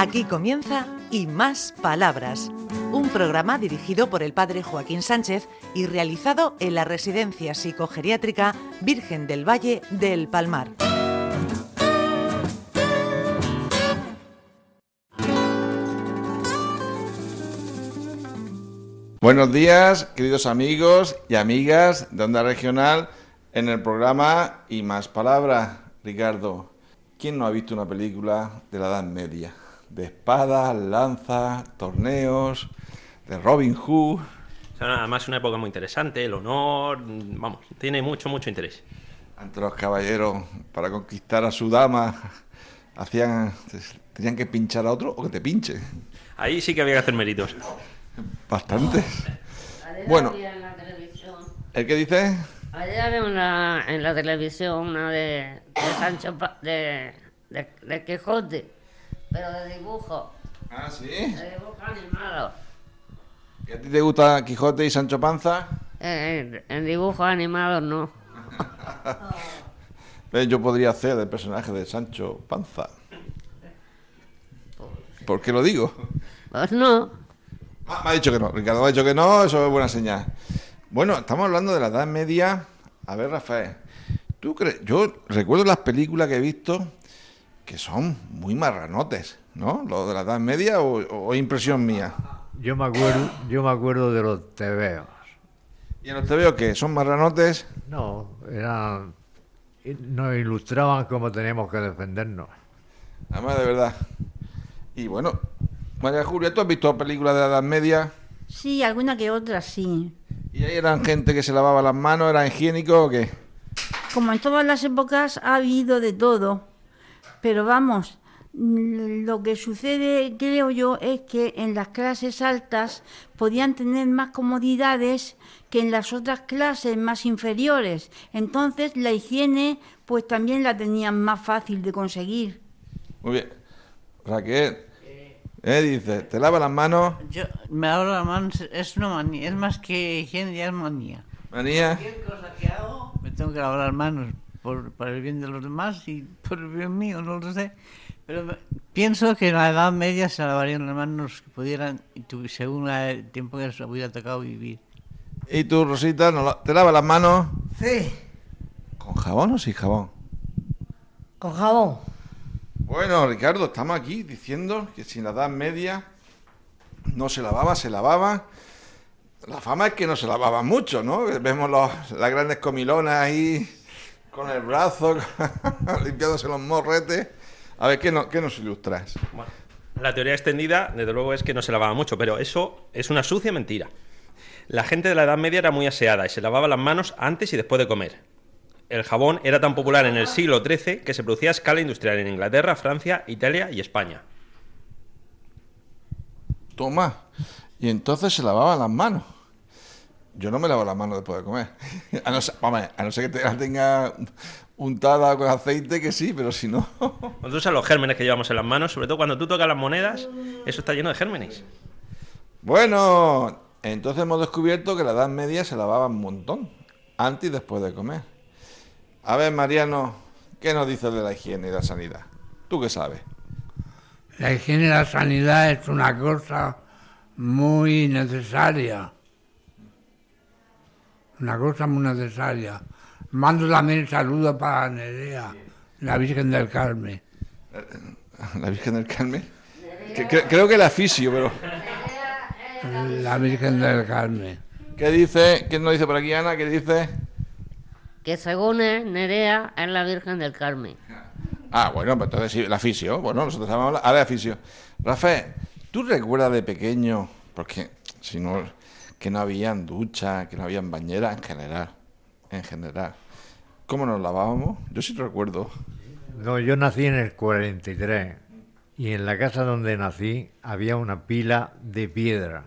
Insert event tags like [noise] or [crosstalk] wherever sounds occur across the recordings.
Aquí comienza Y Más Palabras, un programa dirigido por el padre Joaquín Sánchez y realizado en la Residencia Psicogeriátrica Virgen del Valle del Palmar. Buenos días, queridos amigos y amigas de Onda Regional, en el programa Y Más Palabras. Ricardo, ¿quién no ha visto una película de la Edad Media? De espadas, lanzas, torneos, de Robin Hood. Además es una época muy interesante, el honor, vamos, tiene mucho, mucho interés. Ante los caballeros, para conquistar a su dama, hacían, tenían que pinchar a otro o que te pinche. Ahí sí que había que hacer méritos. Bastantes. [laughs] Bueno, ¿el qué dice? Ayer había una, en la televisión una de, de Sancho Pa- de, de, de Quijote, pero de dibujo, Ah, sí. de dibujo animado. ¿Y a ti te gusta Quijote y Sancho Panza? Eh, en dibujos animados no. [laughs] Eh, Yo podría hacer el personaje de Sancho Panza. ¿Por qué lo digo? Pues no. Ah, me ha dicho que no, Ricardo me ha dicho que no, eso es buena señal. Bueno, estamos hablando de la Edad Media. A ver, Rafael, ¿tú crees? Yo recuerdo las películas que he visto que son muy marranotes, ¿no? Lo de la Edad Media o, o impresión mía. Yo me acuerdo, yo me acuerdo de los tebeos. Y en los veo que son marranotes. No, eran nos ilustraban cómo teníamos que defendernos. Además, de verdad. Y bueno, María Julia, ¿tú has visto películas de la Edad Media? Sí, alguna que otra sí. ¿Y ahí eran gente que se lavaba las manos, era higiénico o qué? Como en todas las épocas ha habido de todo. Pero vamos, mm, lo que sucede, creo yo, es que en las clases altas podían tener más comodidades que en las otras clases más inferiores. Entonces la higiene pues también la tenían más fácil de conseguir. Muy bien. Raquel, ¿eh? Dice, te lava las manos, Yo me lavo las manos, es una manía, es más que higiene, ya es manía. manía. Cualquier cosa que hago, me tengo que lavar las manos por, por el bien de los demás y por el bien mío, no lo sé. Pero pienso que en la Edad Media se lavarían las manos que pudieran, según el tiempo que les hubiera tocado vivir. ¿Y tú, Rosita, no la- te lavas las manos Sí, con jabón o sin jabón? con jabón. Bueno, Ricardo, estamos aquí diciendo que si en la Edad Media no se lavaba, se lavaba. La fama es que no se lavaba mucho, ¿no? Vemos los- las grandes comilonas ahí con el brazo, [laughs] limpiándose los morretes. A ver, ¿qué, no- qué nos ilustras? Bueno, la teoría extendida, desde luego, es que no se lavaba mucho, pero eso es una sucia mentira. La gente de la Edad Media era muy aseada y se lavaba las manos antes y después de comer. El jabón era tan popular en el siglo XIII que se producía a escala industrial en Inglaterra, Francia, Italia y España. Toma. Y entonces se lavaban las manos. Yo no me lavo las manos después de comer. [laughs] A no, ser, vamos, a no ser que te la tenga untada con aceite, que sí, pero si no... [laughs] Cuando usas los gérmenes que llevamos en las manos, sobre todo cuando tú tocas las monedas, eso está lleno de gérmenes. Bueno, entonces hemos descubierto que la Edad Media se lavaba un montón, antes y después de comer. A ver, Mariano, ¿qué nos dices de la higiene y la sanidad? ¿Tú qué sabes? La higiene y la sanidad es una cosa muy necesaria. Una cosa muy necesaria. Mando también saludos para Nerea, la Virgen del Carmen. [laughs] ¿La Virgen del Carmen? Que- creo que la fisio, pero... La Virgen del Carmen. ¿Qué dice? ¿Quién nos dice por aquí, Ana? ¿Qué dice? Que según es, Nerea es la Virgen del Carmen. Ah, bueno, pues entonces sí, la fisio. Bueno, nosotros llamamos a la fisio. Rafael, ¿tú recuerdas de pequeño, porque si no, que no habían duchas, que no habían bañeras en general, en general, cómo nos lavábamos? Yo sí recuerdo. No, yo nací en el 43 y en la casa donde nací había una pila de piedra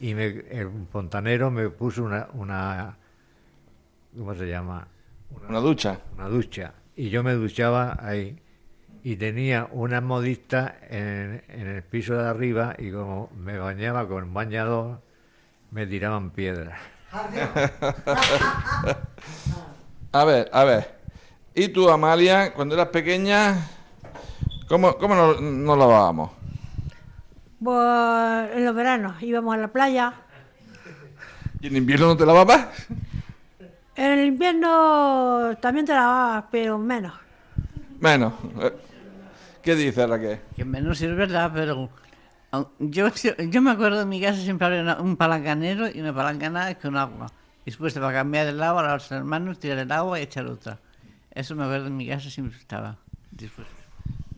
y me- el fontanero me puso una, una ¿cómo se llama? Una ducha. Una ducha y yo me duchaba ahí y tenía una modista en, en el piso de arriba y como me bañaba con bañador me tiraban piedras. A ver, a ver. ¿Y tú, Amalia, cuando eras pequeña, ¿Cómo, cómo nos, nos lavábamos? Pues en los veranos íbamos a la playa. ¿Y en invierno no te lavabas? En el invierno también te lavabas, pero menos. Menos. Eh, ¿Qué dice Raquel? Que menos sí es verdad, pero yo, yo me acuerdo en mi casa siempre había una- un palancanero y una palancana con agua. Y después para cambiar el agua, lavarse las manos, tirar el agua y echar otra. Eso me acuerdo en mi casa siempre estaba dispuesto.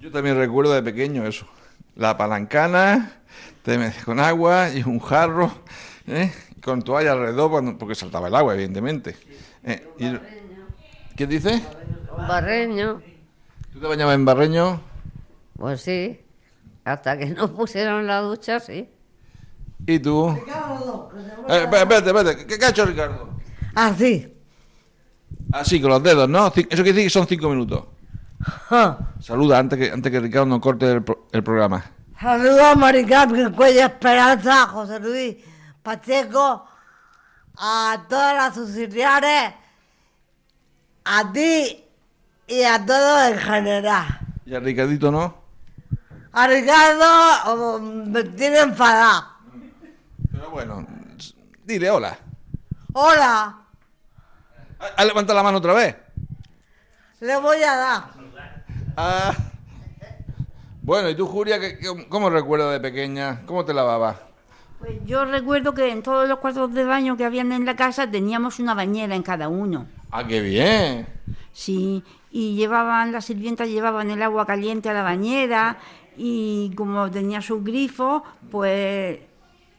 Yo también recuerdo de pequeño eso. La palancana, te metes con agua y un jarro, ¿eh? con toalla alrededor, cuando- porque saltaba el agua, evidentemente. Eh, y- ¿Qué dices? Un barreño, ¿Tú te bañabas en barreño? pues sí. Hasta que no pusieron la ducha, sí. ¿Y tú? Eh, espérate, espérate, espérate. ¿Qué, qué ha hecho Ricardo? Así. Así, con los dedos, ¿no? Eso quiere decir que son cinco minutos. Ja. Saluda antes que, antes que Ricardo nos corte el, pro- el programa. Saludos a Maricarmen, Cuella Esperanza, a José Luis Pacheco, a todas las auxiliares, a ti y a todos en general. Y a Ricardito no. A Ricardo oh, me tiene enfadado. Pero bueno, dile hola. Hola, ¿Ha ha levantado la mano otra vez? le voy a dar. Ah. Bueno, ¿y tú, Julia, qué, qué- cómo recuerdas de pequeña? ¿Cómo te lavabas? Pues yo recuerdo que en todos los cuartos de baño que habían en la casa teníamos una bañera en cada uno. Ah, qué bien. Sí, y llevaban, las sirvientas llevaban el agua caliente a la bañera y como tenía sus grifos, pues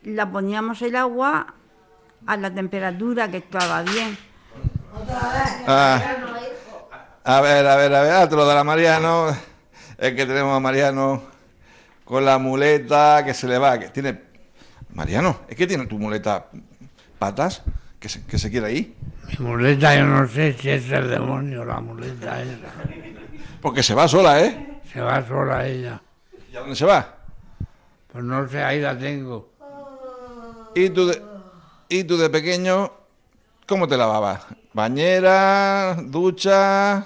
la poníamos el agua a la temperatura que estaba bien. Ah. A ver, a ver, a ver, ah, te lo dará Mariano. Es que tenemos a Mariano con la muleta que se le va. Que tiene. Mariano, es que tiene tu muleta patas que se, que se quiere ir. Mi muleta, yo no sé si es el demonio la muleta esa. Porque se va sola, ¿eh? Se va sola ella. ¿Y a dónde se va? Pues no sé, ahí la tengo. ¿Y tú de, y tú de pequeño, cómo te lavabas? ¿Bañera, ducha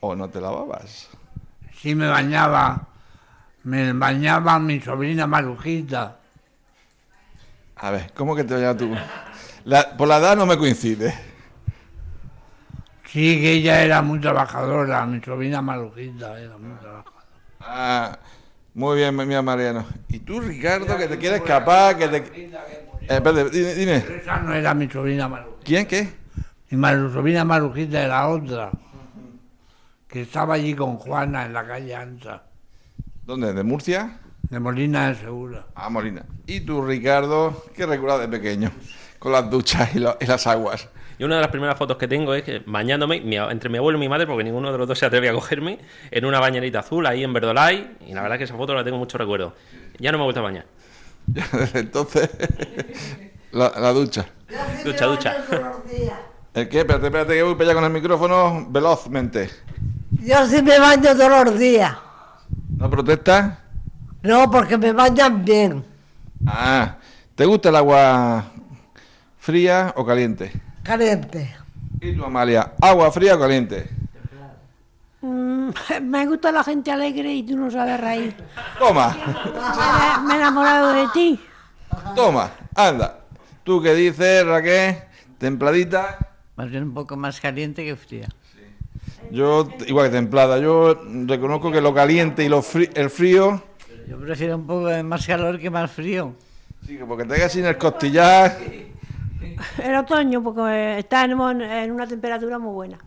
o no te lavabas? Sí me bañaba. Me bañaba mi sobrina Marujita. A ver, ¿cómo que te bañabas tú? La- por la edad no me coincide. Sí, que ella era muy trabajadora, mi sobrina Marujita era muy trabajadora. Ah, muy bien, mira Mariano. ¿Y tú, Ricardo, que te quieres escapar? Que te... Eh, espérate, dime, dime. Esa no era mi sobrina Marujita. ¿Quién? ¿Qué? Mi maru- sobrina Marujita era otra. Que estaba allí con Juana en la calle Ancha, ¿Dónde? ¿De Murcia? de Molina de Segura. Ah, Molina. ¿Y tú, Ricardo, qué recuerdas de pequeño? Con las duchas y, lo- y las aguas. Y una de las primeras fotos que tengo es que bañándome mi- entre mi abuelo y mi madre, porque ninguno de los dos se atreve a cogerme, en una bañerita azul ahí en Verdolay. Y la verdad es que esa foto la tengo mucho recuerdo. Ya no me he vuelto a bañar. Ya [laughs] desde entonces, la, la ducha. Ducha, ducha. ¿El qué? Espérate, espérate, que voy para allá con el micrófono velozmente. Yo sí me baño todos los días. ¿No protestas? No, porque me bañan bien. Ah, ¿te gusta el agua fría o caliente? Caliente. ¿Y tú, Amalia, agua fría o caliente? Mm, [laughs] me gusta la gente alegre y tú no sabes reír. Toma, Me, me he enamorado de ti. toma, anda. ¿Tú qué dices, Raquel? ¿Templadita? Más bien un poco más caliente que fría. Yo, igual que templada, yo reconozco que lo caliente y lo frí- el frío, Yo prefiero un poco de más calor que más frío. sí, que porque te quedas sin el costillar. [laughs] El otoño, porque estamos en, en una temperatura muy buena.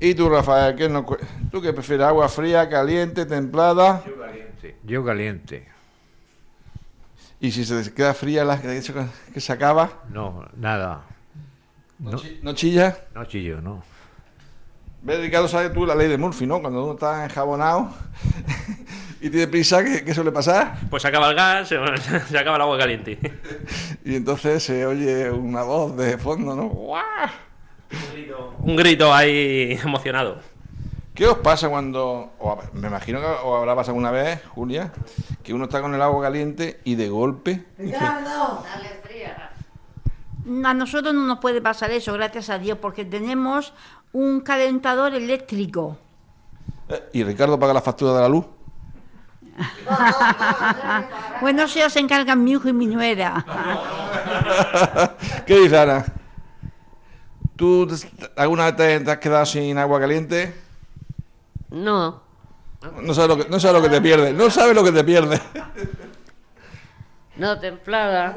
¿Y tú, Rafael, qué cu- ¿tú qué prefieres? ¿Agua fría, caliente, templada? Yo caliente. Y si se queda fría la que, que se acaba, No, nada. No, ¿no chilla? no chillo, no. ¿Ves, Ricardo, sabes tú la ley de Murphy, ¿no? Cuando uno está enjabonado y tiene prisa, ¿qué, qué suele pasar? Pues se acaba el gas, se, [laughs] se acaba el agua caliente. [laughs] Y entonces se oye una voz de fondo, ¿no? ¡Guau! Un grito ahí emocionado. ¿Qué os pasa cuando, o me imagino que os habrá pasado una vez, Julia, que uno está con el agua caliente y de golpe dice, Sale fría. A nosotros no nos puede pasar eso, gracias a Dios, porque tenemos un calentador eléctrico. "Eh", y Ricardo paga la factura de la luz. [laughs] bueno, se os encargan mi hijo y mi nuera. [laughs] ¿Qué dice Ana? ¿Tú alguna vez te, te has quedado sin agua caliente? No, No sabes lo que, no sabes lo que te pierdes. No sabes lo que te pierdes. no templada.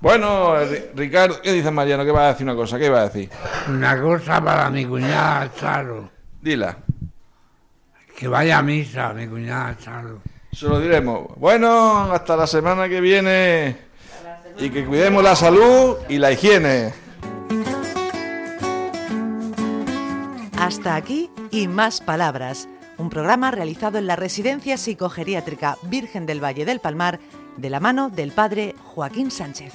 Bueno, Ri- Ricardo, ¿qué dices Mariano? ¿Qué vas a decir una cosa? ¿Qué vas a decir? Una cosa para mi cuñada Charo. Dila. Que vaya a misa, mi cuñada Charo. Se lo diremos. Bueno, hasta la semana que viene. Y que cuidemos la salud y la higiene. Hasta aquí y más palabras. Un programa realizado en la Residencia Psicogeriátrica Virgen del Valle del Palmar de la mano del padre Joaquín Sánchez.